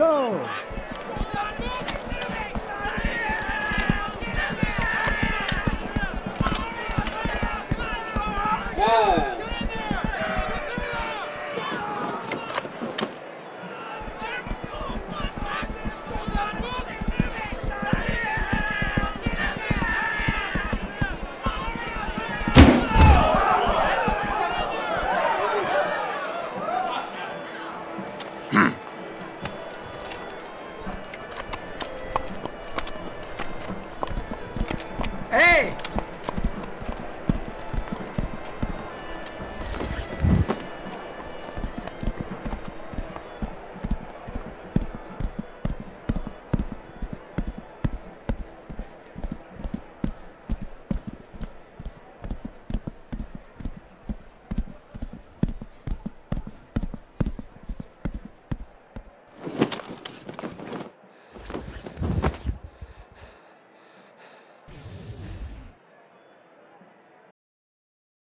go! Hmm. Hey!